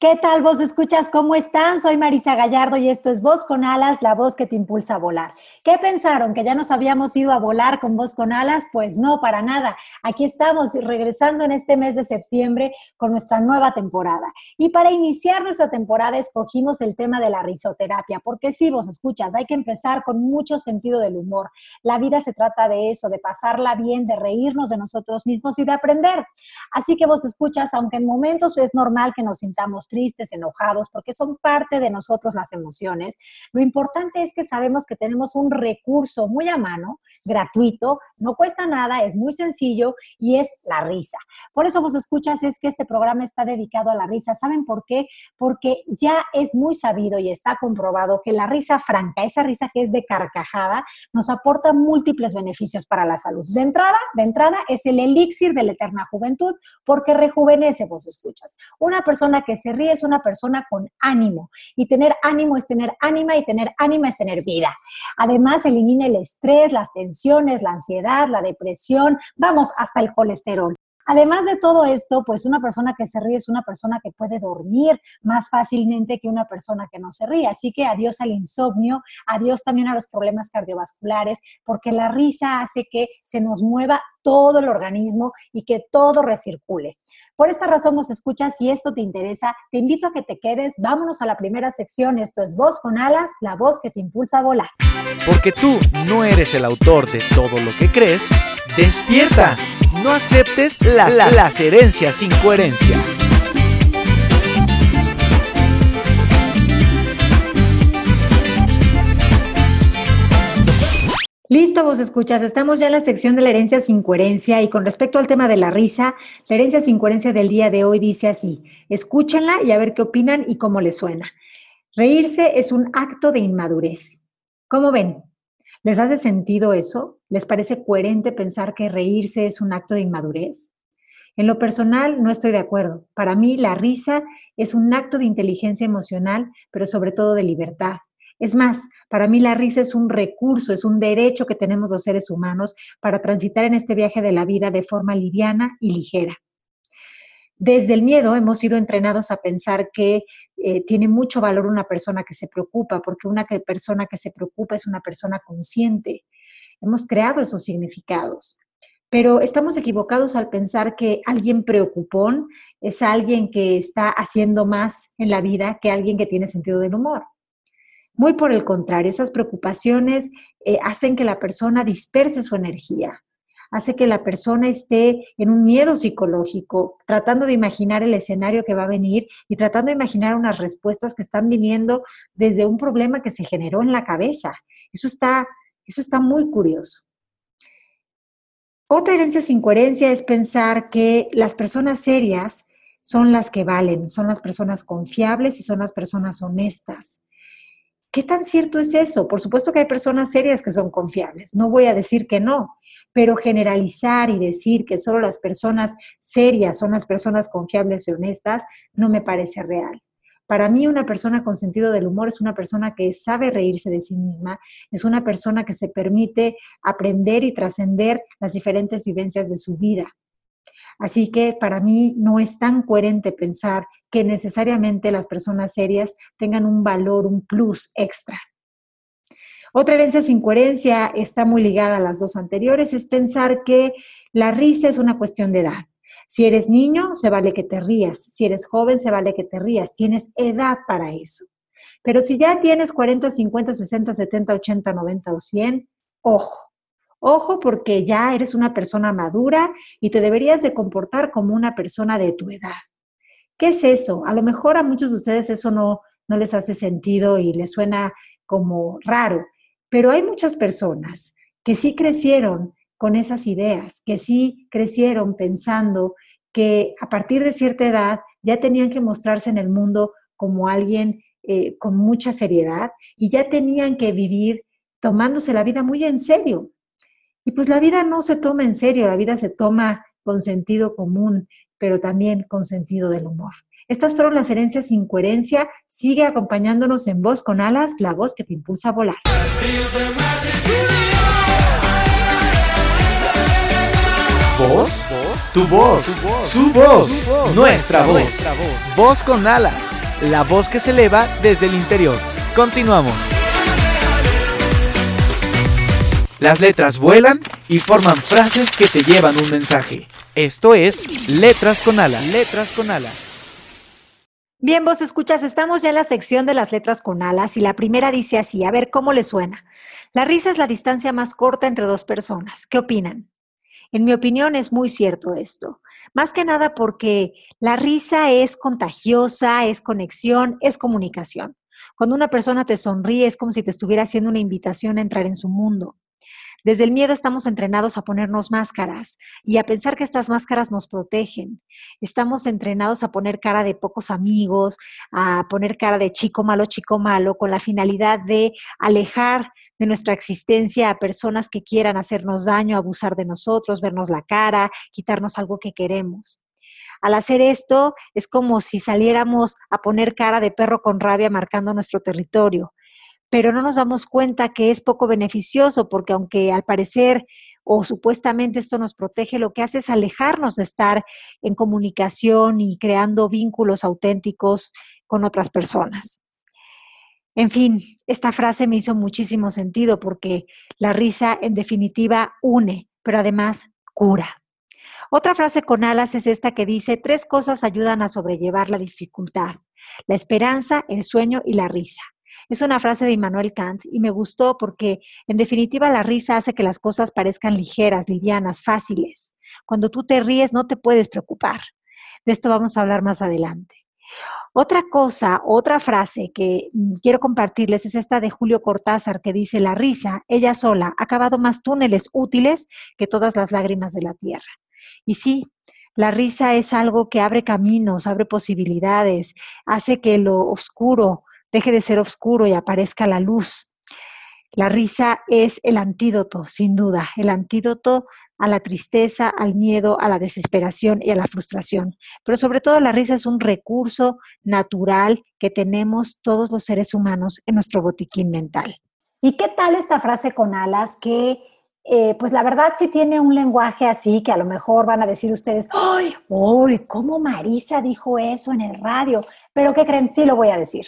¿Qué tal vos escuchas? ¿Cómo están? Soy Marisa Gallardo y esto es Voz con Alas, la voz que te impulsa a volar. ¿Qué pensaron? ¿Que ya nos habíamos ido a volar con Voz con Alas? Pues no, para nada. Aquí estamos regresando en este mes de septiembre con nuestra nueva temporada. Y para iniciar nuestra temporada escogimos el tema de la risoterapia, porque sí, vos escuchas, hay que empezar con mucho sentido del humor. La vida se trata de eso, de pasarla bien, de reírnos de nosotros mismos y de aprender. Así que vos escuchas, aunque en momentos es normal que nos sintamos tristes, enojados, porque son parte de nosotros las emociones. Lo importante es que sabemos que tenemos un recurso muy a mano, gratuito, no cuesta nada, es muy sencillo y es la risa. Por eso vos escuchas es que este programa está dedicado a la risa. ¿Saben por qué? Porque ya es muy sabido y está comprobado que la risa franca, esa risa que es de carcajada, nos aporta múltiples beneficios para la salud. De entrada, de entrada es el elixir de la eterna juventud porque rejuvenece, vos escuchas. Una persona que se ríe es una persona con ánimo y tener ánimo es tener ánima y tener ánima es tener vida. Además, elimina el estrés, las tensiones, la ansiedad, la depresión, vamos, hasta el colesterol. Además de todo esto, pues una persona que se ríe es una persona que puede dormir más fácilmente que una persona que no se ríe. Así que adiós al insomnio, adiós también a los problemas cardiovasculares, porque la risa hace que se nos mueva todo el organismo y que todo recircule. Por esta razón nos escuchas, si esto te interesa, te invito a que te quedes. Vámonos a la primera sección. Esto es Voz con Alas, la voz que te impulsa a volar. Porque tú no eres el autor de todo lo que crees, despierta. No aceptes las, las herencias sin coherencia. Listo, vos escuchas. Estamos ya en la sección de la herencia sin coherencia y con respecto al tema de la risa, la herencia sin coherencia del día de hoy dice así, escúchenla y a ver qué opinan y cómo les suena. Reírse es un acto de inmadurez. ¿Cómo ven? ¿Les hace sentido eso? ¿Les parece coherente pensar que reírse es un acto de inmadurez? En lo personal, no estoy de acuerdo. Para mí, la risa es un acto de inteligencia emocional, pero sobre todo de libertad. Es más, para mí la risa es un recurso, es un derecho que tenemos los seres humanos para transitar en este viaje de la vida de forma liviana y ligera. Desde el miedo hemos sido entrenados a pensar que eh, tiene mucho valor una persona que se preocupa, porque una persona que se preocupa es una persona consciente. Hemos creado esos significados. Pero estamos equivocados al pensar que alguien preocupón es alguien que está haciendo más en la vida que alguien que tiene sentido del humor. Muy por el contrario, esas preocupaciones eh, hacen que la persona disperse su energía, hace que la persona esté en un miedo psicológico, tratando de imaginar el escenario que va a venir y tratando de imaginar unas respuestas que están viniendo desde un problema que se generó en la cabeza. Eso está, eso está muy curioso. Otra herencia sin coherencia es pensar que las personas serias son las que valen, son las personas confiables y son las personas honestas. ¿Qué tan cierto es eso? Por supuesto que hay personas serias que son confiables, no voy a decir que no, pero generalizar y decir que solo las personas serias son las personas confiables y honestas no me parece real. Para mí una persona con sentido del humor es una persona que sabe reírse de sí misma, es una persona que se permite aprender y trascender las diferentes vivencias de su vida. Así que para mí no es tan coherente pensar que necesariamente las personas serias tengan un valor, un plus extra. Otra herencia sin coherencia está muy ligada a las dos anteriores, es pensar que la risa es una cuestión de edad. Si eres niño, se vale que te rías. Si eres joven, se vale que te rías. Tienes edad para eso. Pero si ya tienes 40, 50, 60, 70, 80, 90 o 100, ojo. Ojo porque ya eres una persona madura y te deberías de comportar como una persona de tu edad. ¿Qué es eso? A lo mejor a muchos de ustedes eso no, no les hace sentido y les suena como raro, pero hay muchas personas que sí crecieron con esas ideas, que sí crecieron pensando que a partir de cierta edad ya tenían que mostrarse en el mundo como alguien eh, con mucha seriedad y ya tenían que vivir tomándose la vida muy en serio. Y pues la vida no se toma en serio, la vida se toma con sentido común, pero también con sentido del humor. Estas fueron las herencias sin coherencia. Sigue acompañándonos en Voz con Alas, la voz que te impulsa a volar. ¿Voz? Tu voz, su voz, nuestra voz. Voz con alas, la voz que se eleva desde el interior. Continuamos. Las letras vuelan y forman frases que te llevan un mensaje. Esto es Letras con alas. Letras con alas. Bien, vos escuchas, estamos ya en la sección de las letras con alas y la primera dice así, a ver cómo le suena. La risa es la distancia más corta entre dos personas. ¿Qué opinan? En mi opinión es muy cierto esto. Más que nada porque la risa es contagiosa, es conexión, es comunicación. Cuando una persona te sonríe es como si te estuviera haciendo una invitación a entrar en su mundo. Desde el miedo estamos entrenados a ponernos máscaras y a pensar que estas máscaras nos protegen. Estamos entrenados a poner cara de pocos amigos, a poner cara de chico malo, chico malo, con la finalidad de alejar de nuestra existencia a personas que quieran hacernos daño, abusar de nosotros, vernos la cara, quitarnos algo que queremos. Al hacer esto es como si saliéramos a poner cara de perro con rabia marcando nuestro territorio pero no nos damos cuenta que es poco beneficioso porque aunque al parecer o supuestamente esto nos protege, lo que hace es alejarnos de estar en comunicación y creando vínculos auténticos con otras personas. En fin, esta frase me hizo muchísimo sentido porque la risa en definitiva une, pero además cura. Otra frase con alas es esta que dice, tres cosas ayudan a sobrellevar la dificultad, la esperanza, el sueño y la risa. Es una frase de Immanuel Kant y me gustó porque en definitiva la risa hace que las cosas parezcan ligeras, livianas, fáciles. Cuando tú te ríes no te puedes preocupar. De esto vamos a hablar más adelante. Otra cosa, otra frase que mm, quiero compartirles es esta de Julio Cortázar que dice, la risa, ella sola, ha cavado más túneles útiles que todas las lágrimas de la tierra. Y sí, la risa es algo que abre caminos, abre posibilidades, hace que lo oscuro deje de ser oscuro y aparezca la luz. La risa es el antídoto, sin duda, el antídoto a la tristeza, al miedo, a la desesperación y a la frustración. Pero sobre todo la risa es un recurso natural que tenemos todos los seres humanos en nuestro botiquín mental. ¿Y qué tal esta frase con alas que eh, pues la verdad sí tiene un lenguaje así que a lo mejor van a decir ustedes, ¡ay! ¡Uy! ¿Cómo Marisa dijo eso en el radio? Pero ¿qué creen? Sí lo voy a decir.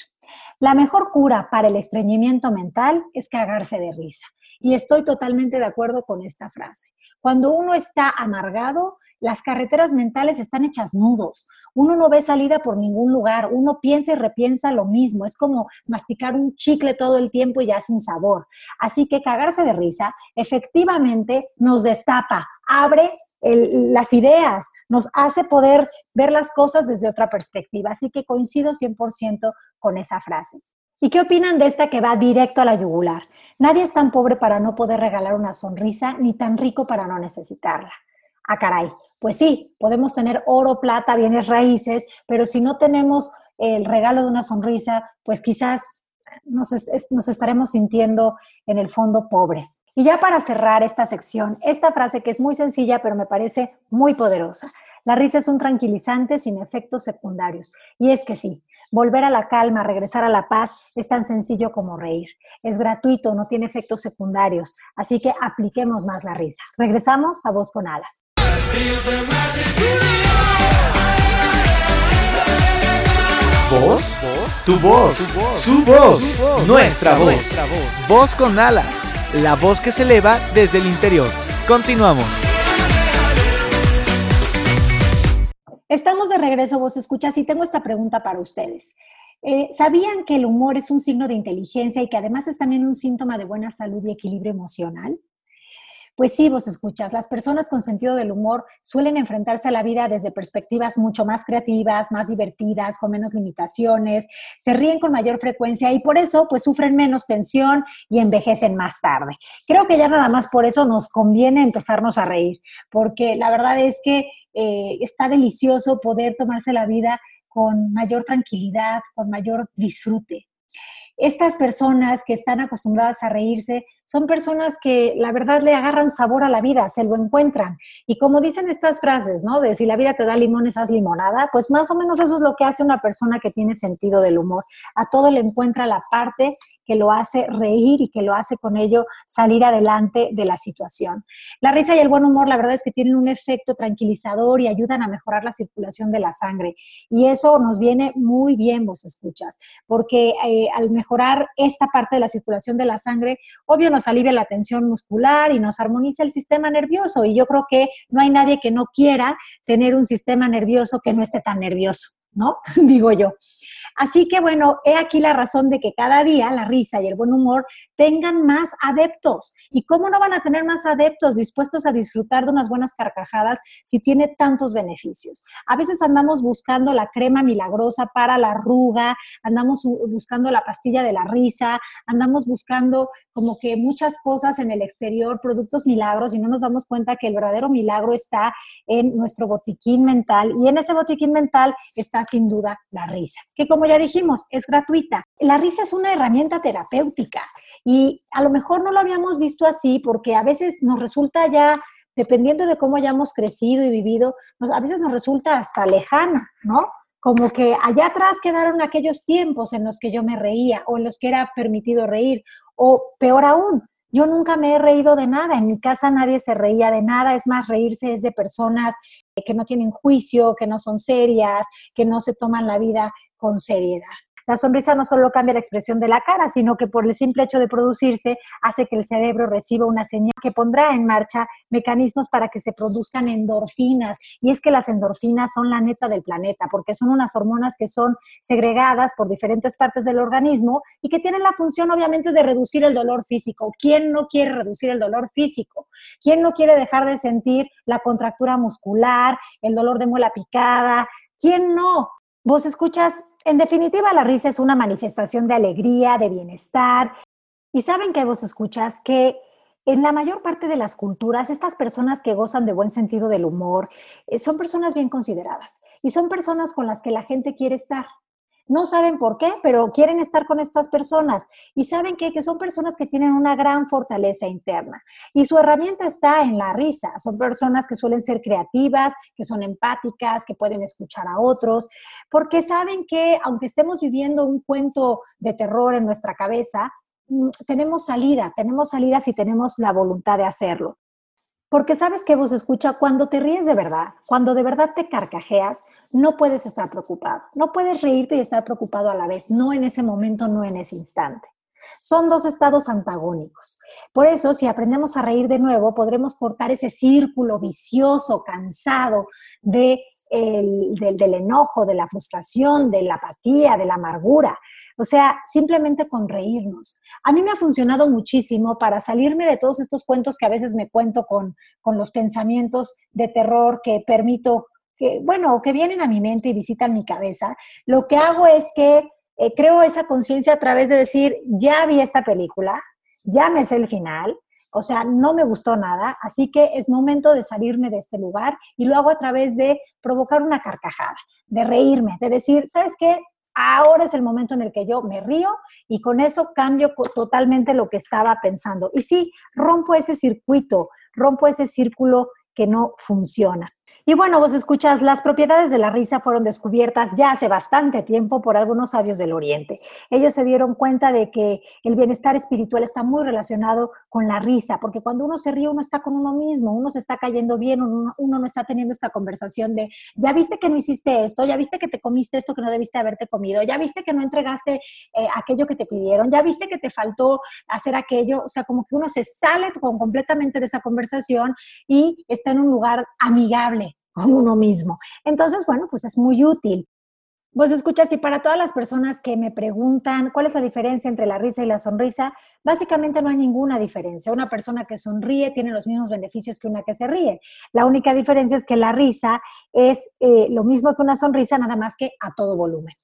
La mejor cura para el estreñimiento mental es cagarse de risa. Y estoy totalmente de acuerdo con esta frase. Cuando uno está amargado, las carreteras mentales están hechas nudos. Uno no ve salida por ningún lugar. Uno piensa y repiensa lo mismo. Es como masticar un chicle todo el tiempo y ya sin sabor. Así que cagarse de risa efectivamente nos destapa, abre las ideas, nos hace poder ver las cosas desde otra perspectiva. Así que coincido 100% con esa frase. ¿Y qué opinan de esta que va directo a la yugular? Nadie es tan pobre para no poder regalar una sonrisa, ni tan rico para no necesitarla. Ah, caray, pues sí, podemos tener oro, plata, bienes raíces, pero si no tenemos el regalo de una sonrisa, pues quizás nos, nos, estaremos sintiendo en el fondo pobres. Y ya para cerrar esta sección, esta frase que es muy sencilla, pero me parece muy poderosa. La risa es un tranquilizante sin efectos secundarios. Y es que sí, volver a la calma, regresar a la paz es tan sencillo como reír. Es gratuito, no tiene efectos secundarios. Así que apliquemos más la risa. Regresamos a Voz con Alas. ¿Voz? Tu voz, su voz, nuestra voz. Voz con alas, la voz que se eleva desde el interior. Continuamos. Estamos de regreso, vos escuchas, y tengo esta pregunta para ustedes. Eh, ¿Sabían que el humor es un signo de inteligencia y que además es también un síntoma de buena salud y equilibrio emocional? Pues sí, vos escuchas, las personas con sentido del humor suelen enfrentarse a la vida desde perspectivas mucho más creativas, más divertidas, con menos limitaciones, se ríen con mayor frecuencia y por eso pues sufren menos tensión y envejecen más tarde. Creo que ya nada más por eso nos conviene empezarnos a reír, porque la verdad es que eh, está delicioso poder tomarse la vida con mayor tranquilidad, con mayor disfrute. Estas personas que están acostumbradas a reírse son personas que la verdad le agarran sabor a la vida, se lo encuentran. Y como dicen estas frases, ¿no? De si la vida te da limones, haz limonada, pues más o menos eso es lo que hace una persona que tiene sentido del humor. A todo le encuentra la parte que lo hace reír y que lo hace con ello salir adelante de la situación. La risa y el buen humor, la verdad es que tienen un efecto tranquilizador y ayudan a mejorar la circulación de la sangre. Y eso nos viene muy bien, vos escuchas, porque eh, al mejorar esta parte de la circulación de la sangre, obvio alivia la tensión muscular y nos armoniza el sistema nervioso. Y yo creo que no hay nadie que no quiera tener un sistema nervioso que no esté tan nervioso, ¿no? Digo yo. Así que bueno, he aquí la razón de que cada día la risa y el buen humor tengan más adeptos. ¿Y cómo no van a tener más adeptos dispuestos a disfrutar de unas buenas carcajadas si tiene tantos beneficios? A veces andamos buscando la crema milagrosa para la arruga, andamos buscando la pastilla de la risa, andamos buscando como que muchas cosas en el exterior, productos milagros, y no nos damos cuenta que el verdadero milagro está en nuestro botiquín mental y en ese botiquín mental está sin duda la risa, que como ya dijimos, es gratuita. La risa es una herramienta terapéutica y a lo mejor no lo habíamos visto así porque a veces nos resulta ya, dependiendo de cómo hayamos crecido y vivido, a veces nos resulta hasta lejana, ¿no? Como que allá atrás quedaron aquellos tiempos en los que yo me reía o en los que era permitido reír, o peor aún, yo nunca me he reído de nada, en mi casa nadie se reía de nada, es más, reírse es de personas que no tienen juicio, que no son serias, que no se toman la vida con seriedad. La sonrisa no solo cambia la expresión de la cara, sino que por el simple hecho de producirse hace que el cerebro reciba una señal que pondrá en marcha mecanismos para que se produzcan endorfinas. Y es que las endorfinas son la neta del planeta, porque son unas hormonas que son segregadas por diferentes partes del organismo y que tienen la función obviamente de reducir el dolor físico. ¿Quién no quiere reducir el dolor físico? ¿Quién no quiere dejar de sentir la contractura muscular, el dolor de muela picada? ¿Quién no? Vos escuchas, en definitiva, la risa es una manifestación de alegría, de bienestar. Y saben que vos escuchas que en la mayor parte de las culturas, estas personas que gozan de buen sentido del humor eh, son personas bien consideradas y son personas con las que la gente quiere estar. No saben por qué, pero quieren estar con estas personas y saben que, que son personas que tienen una gran fortaleza interna. Y su herramienta está en la risa. Son personas que suelen ser creativas, que son empáticas, que pueden escuchar a otros, porque saben que aunque estemos viviendo un cuento de terror en nuestra cabeza, mm, tenemos salida, tenemos salida si tenemos la voluntad de hacerlo. Porque sabes que vos escucha, cuando te ríes de verdad, cuando de verdad te carcajeas, no puedes estar preocupado. No puedes reírte y estar preocupado a la vez, no en ese momento, no en ese instante. Son dos estados antagónicos. Por eso, si aprendemos a reír de nuevo, podremos cortar ese círculo vicioso, cansado de del, del enojo, de la frustración, de la apatía, de la amargura. O sea, simplemente con reírnos. A mí me ha funcionado muchísimo para salirme de todos estos cuentos que a veces me cuento con, con los pensamientos de terror que permito, que, bueno, que vienen a mi mente y visitan mi cabeza. Lo que hago es que eh, creo esa conciencia a través de decir, ya vi esta película, ya me sé el final, o sea, no me gustó nada, así que es momento de salirme de este lugar y lo hago a través de provocar una carcajada, de reírme, de decir, ¿sabes qué? Ahora es el momento en el que yo me río y con eso cambio totalmente lo que estaba pensando. Y sí, rompo ese circuito, rompo ese círculo que no funciona. Y bueno, vos escuchas, las propiedades de la risa fueron descubiertas ya hace bastante tiempo por algunos sabios del Oriente. Ellos se dieron cuenta de que el bienestar espiritual está muy relacionado con la risa, porque cuando uno se ríe, uno está con uno mismo, uno se está cayendo bien, uno, no está teniendo esta conversación de, ya viste que no hiciste esto, ya viste que te comiste esto que no debiste haberte comido, ya viste que no entregaste eh, aquello que te pidieron, ya viste que te faltó hacer aquello, o sea, como que uno se sale completamente de esa conversación y está en un lugar amigable con uno mismo. Entonces, bueno, pues es muy útil. Vos escuchas, y para todas las personas que me preguntan cuál es la diferencia entre la risa y la sonrisa, básicamente no hay ninguna diferencia. Una persona que sonríe tiene los mismos beneficios que una que se ríe. La única diferencia es que la risa es eh, lo mismo que una sonrisa, nada más que a todo volumen.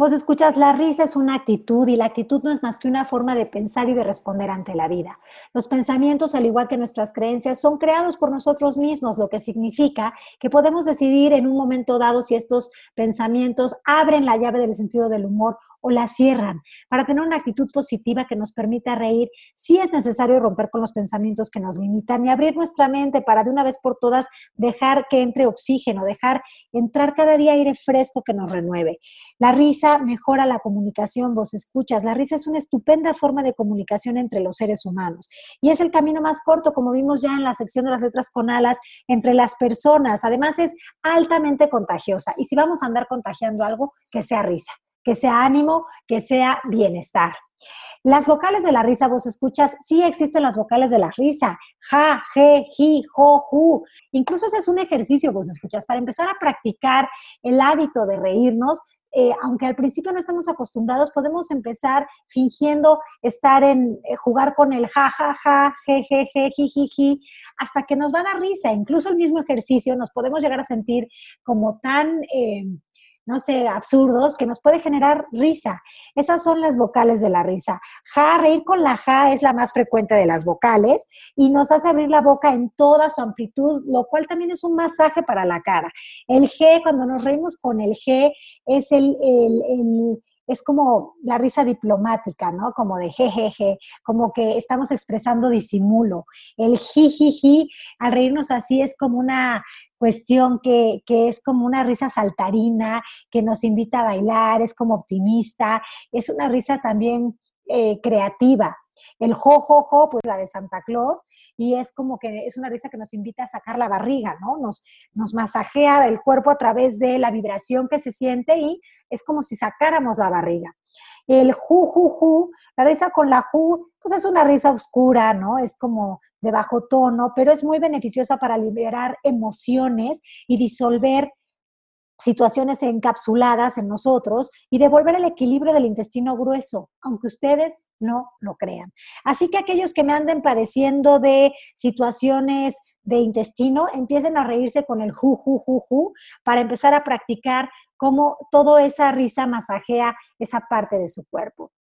Vos escuchas, la risa es una actitud y la actitud no es más que una forma de pensar y de responder ante la vida. Los pensamientos, al igual que nuestras creencias, son creados por nosotros mismos, lo que significa que podemos decidir en un momento dado si estos pensamientos abren la llave del sentido del humor o la cierran. Para tener una actitud positiva que nos permita reír, sí es necesario romper con los pensamientos que nos limitan y abrir nuestra mente para de una vez por todas dejar que entre oxígeno, dejar entrar cada día aire fresco que nos renueve. La risa mejora la comunicación, vos escuchas. La risa es una estupenda forma de comunicación entre los seres humanos y es el camino más corto, como vimos ya en la sección de las letras con alas, entre las personas. Además es altamente contagiosa y si vamos a andar contagiando algo, que sea risa, que sea ánimo, que sea bienestar. Las vocales de la risa, vos escuchas, sí existen las vocales de la risa. Ja, je, ji, jo, ju. Incluso ese es un ejercicio, vos escuchas, para empezar a practicar el hábito de reírnos eh, aunque al principio no estamos acostumbrados, podemos empezar fingiendo estar en eh, jugar con el ja, ja, ja, je, je, je, ji, ji, ji, hasta que nos va a dar risa. Incluso el mismo ejercicio nos podemos llegar a sentir como tan eh, no sé, absurdos, que nos puede generar risa. Esas son las vocales de la risa. Ja, reír con la ja es la más frecuente de las vocales y nos hace abrir la boca en toda su amplitud, lo cual también es un masaje para la cara. El G, cuando nos reímos con el G, es el, es como la risa diplomática, ¿no? Como de jejeje, como que estamos expresando disimulo. El jijiji, al reírnos así, es como una cuestión que, es como una risa saltarina, que nos invita a bailar, es como optimista, es una risa también eh, creativa. El jo, jo, jo, pues la de Santa Claus, y es como que es una risa que nos invita a sacar la barriga, ¿no? Nos, nos masajea el cuerpo a través de la vibración que se siente y es como si sacáramos la barriga. El ju, ju, ju, la risa con la ju, pues es una risa oscura, ¿no? Es como de bajo tono, pero es muy beneficiosa para liberar emociones y disolver situaciones encapsuladas en nosotros y devolver el equilibrio del intestino grueso, aunque ustedes no lo crean. Así que aquellos que me anden padeciendo de situaciones de intestino, empiecen a reírse con el ju, ju, ju, ju, para empezar a practicar cómo toda esa risa masajea esa parte de su cuerpo.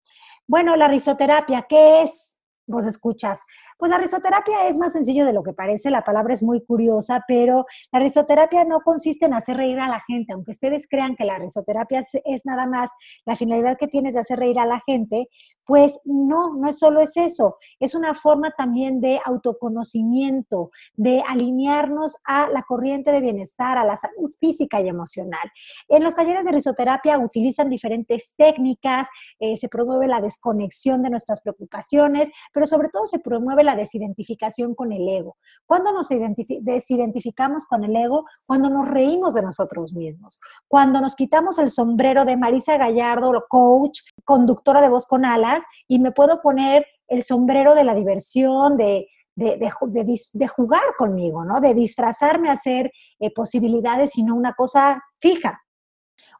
Bueno, la risoterapia, ¿qué es? Vos escuchas, pues la risoterapia es más sencillo de lo que parece, la palabra es muy curiosa, pero la risoterapia no consiste en hacer reír a la gente, aunque ustedes crean que la risoterapia es, nada más la finalidad que tienes de hacer reír a la gente, pues no, no es solo es eso, es una forma también de autoconocimiento, de alinearnos a la corriente de bienestar, a la salud física y emocional. En los talleres de risoterapia utilizan diferentes técnicas, eh, se promueve la desconexión de nuestras preocupaciones, pero sobre todo se promueve la desidentificación con el ego. ¿Cuándo nos desidentificamos con el ego? Cuando nos reímos de nosotros mismos. Cuando nos quitamos el sombrero de Marisa Gallardo, coach, conductora de voz con alas, y me puedo poner el sombrero de la diversión, de, de, jugar conmigo, ¿no? De disfrazarme a hacer eh, posibilidades y no una cosa fija.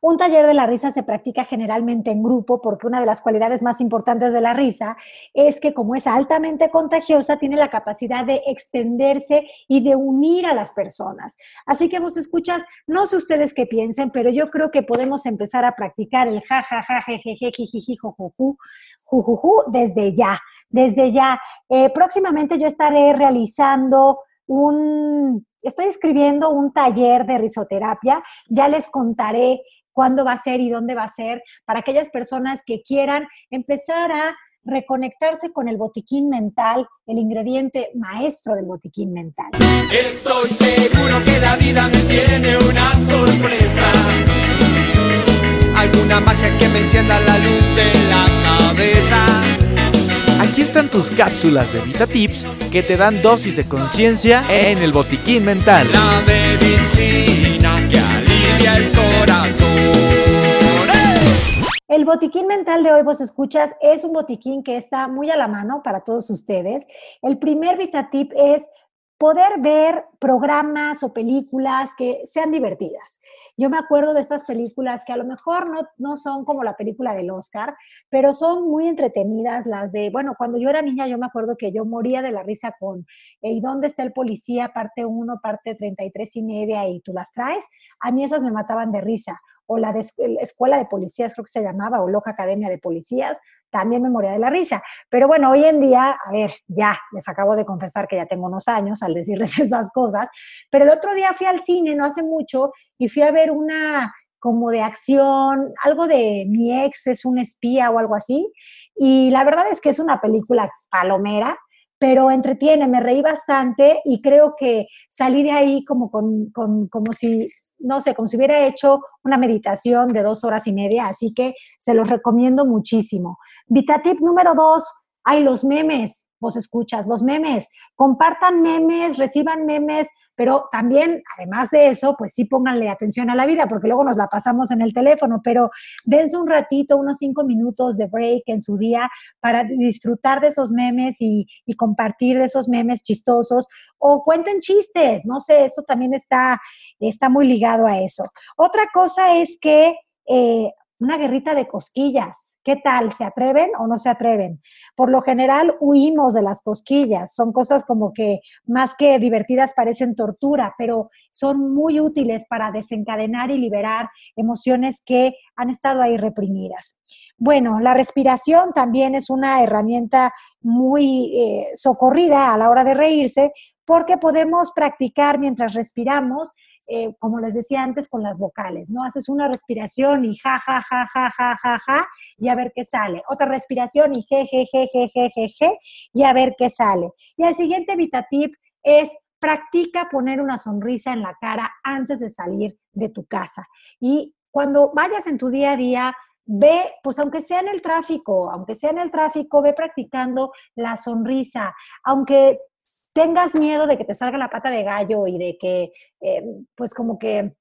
Un taller de la risa se practica generalmente en grupo porque una de las cualidades más importantes de la risa es que como es altamente contagiosa, tiene la capacidad de extenderse y de unir a las personas. Así que vos escuchas, no sé ustedes qué piensen, pero yo creo que podemos empezar a practicar el ja, ja, ja, je, je, je, jiji, jujuju, jujuju desde ya, desde ya. Eh, próximamente yo estaré realizando un, estoy escribiendo un taller de risoterapia, ya les contaré cuándo va a ser y dónde va a ser, para aquellas personas que quieran empezar a reconectarse con el botiquín mental, el ingrediente maestro del botiquín mental. Estoy seguro que la vida me tiene una sorpresa. Alguna magia que me encienda la luz de la cabeza. Aquí están tus cápsulas de VitaTips que te dan dosis de conciencia en el botiquín mental. La medicina que alivia el el botiquín mental de hoy, vos escuchas, es un botiquín que está muy a la mano para todos ustedes. El primer VitaTip es poder ver programas o películas que sean divertidas. Yo me acuerdo de estas películas que a lo mejor no, no, son como la película del Oscar, pero son muy entretenidas, las de, bueno, cuando yo era niña yo me acuerdo que yo moría de la risa con ¿Y dónde está el policía? Parte 1, parte 33 y media, y tú las traes. A mí esas me mataban de risa o la Escuela de Policías, creo que se llamaba, o Loca Academia de Policías, también me moría de la risa. Pero bueno, hoy en día, a ver, ya, les acabo de confesar que ya tengo unos años al decirles esas cosas, pero el otro día fui al cine, no hace mucho, y fui a ver una como de acción, algo de mi ex es un espía o algo así, y la verdad es que es una película palomera, pero entretiene, me reí bastante y creo que salí de ahí como, con, como si, no sé, como si hubiera hecho una meditación de dos horas y media, así que se los recomiendo muchísimo. Vitatip número dos, hay los memes, vos escuchas, los memes, compartan memes, reciban memes, pero también, además de eso, pues sí pónganle atención a la vida, porque luego nos la pasamos en el teléfono, pero dense un ratito, unos cinco minutos de break en su día para disfrutar de esos memes y, compartir de esos memes chistosos, o cuenten chistes, no sé, eso también está, está muy ligado a eso. Otra cosa es que eh, una guerrita de cosquillas. ¿Qué tal? ¿Se atreven o no se atreven? Por lo general huimos de las cosquillas. Son cosas como que más que divertidas parecen tortura, pero son muy útiles para desencadenar y liberar emociones que han estado ahí reprimidas. Bueno, la respiración también es una herramienta muy eh, socorrida a la hora de reírse porque podemos practicar mientras respiramos eh, como les decía antes, con las vocales, ¿no? Haces una respiración y ja, ja, ja, ja, ja, ja, ja, y a ver qué sale. Otra respiración y je, je, je, je, je, je, je, y a ver qué sale. Y el siguiente VitaTip es practica poner una sonrisa en la cara antes de salir de tu casa. Y cuando vayas en tu día a día, ve, pues aunque sea en el tráfico, aunque sea en el tráfico, ve practicando la sonrisa. Aunque tengas miedo de que te salga la pata de gallo y de que, eh, pues como que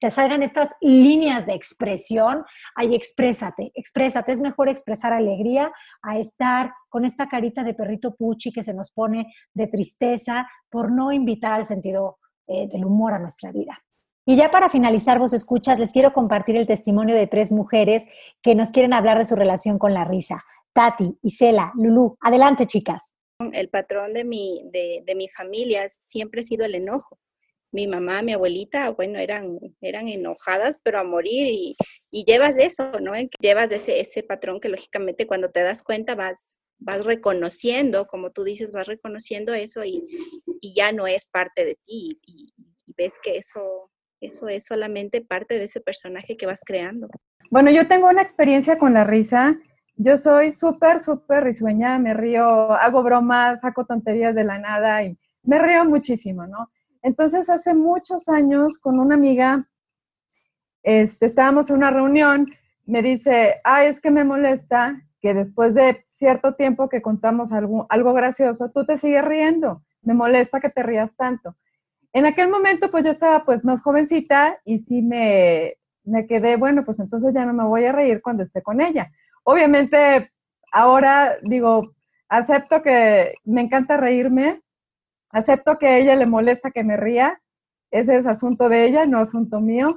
te salgan estas líneas de expresión, ahí exprésate, exprésate. Es mejor expresar alegría a estar con esta carita de perrito puchi que se nos pone de tristeza por no invitar al sentido eh, del humor a nuestra vida. Y ya para finalizar, vos escuchas, les quiero compartir el testimonio de tres mujeres que nos quieren hablar de su relación con la risa. Tati, Isela, Lulu. Adelante, chicas el patrón de mi, de, de, mi familia siempre ha sido el enojo. Mi mamá, mi abuelita, bueno, eran, eran enojadas, pero a morir y, y llevas eso, ¿no? Llevas ese, ese patrón que lógicamente cuando te das cuenta vas, vas reconociendo, como tú dices, vas reconociendo eso y, y ya no es parte de ti y, y ves que eso, eso es solamente parte de ese personaje que vas creando. Bueno, yo tengo una experiencia con la risa yo soy súper, súper risueña, me río, hago bromas, saco tonterías de la nada y me río muchísimo, ¿no? Entonces, hace muchos años con una amiga, este, estábamos en una reunión, me dice, ah, es que me molesta que después de cierto tiempo que contamos algo, algo gracioso, tú te sigues riendo, me molesta que te rías tanto. En aquel momento, pues yo estaba pues más jovencita y sí me, me quedé, bueno, pues entonces ya no me voy a reír cuando esté con ella obviamente ahora digo, acepto que me encanta reírme, acepto que a ella le molesta que me ría, ese es asunto de ella, no asunto mío,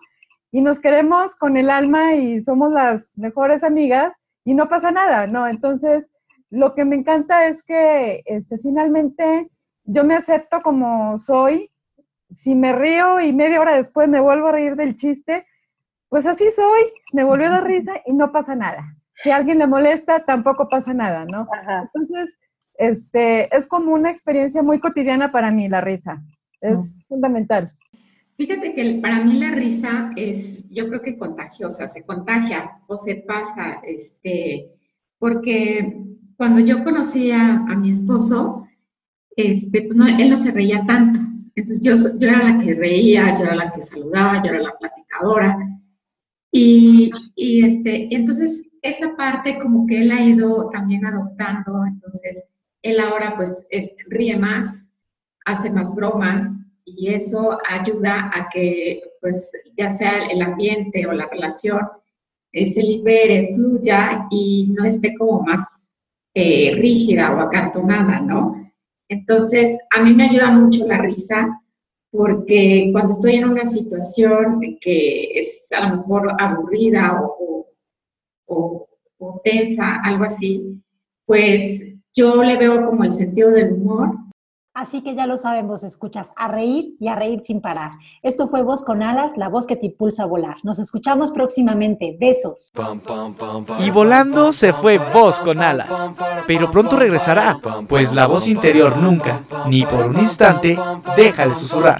y nos queremos con el alma y somos las mejores amigas y no pasa nada, ¿no? Entonces, lo que me encanta es que este, finalmente yo me acepto como soy, si me río y media hora después me vuelvo a reír del chiste, pues así soy, me volvió a dar risa y no pasa nada si a alguien le molesta, tampoco pasa nada, ¿no? Entonces, este, es como una experiencia muy cotidiana para mí la risa. Es fundamental. Fíjate que para mí la risa es, yo creo que contagiosa, se contagia o se pasa, este, porque cuando yo conocí a, mi esposo, este, pues él no se reía tanto. Entonces yo, yo era la que reía, yo era la que saludaba, yo era la platicadora. Y, y este, entonces esa parte como que él ha ido también adoptando, entonces él ahora pues ríe más, hace más bromas y eso ayuda a que pues ya sea el ambiente o la relación eh, se libere, fluya y no esté como más eh, rígida o acartonada, ¿no? Entonces, a mí me ayuda mucho la risa porque cuando estoy en una situación que es a lo mejor aburrida o o, tensa, algo así, pues yo le veo como el sentido del humor. Así que ya lo sabemos, escuchas a reír y a reír sin parar. Esto fue Voz con Alas, la voz que te impulsa a volar. Nos escuchamos próximamente. Besos. Y volando se fue Voz con Alas. Pero pronto regresará, pues la voz interior nunca, ni por un instante, deja de susurrar.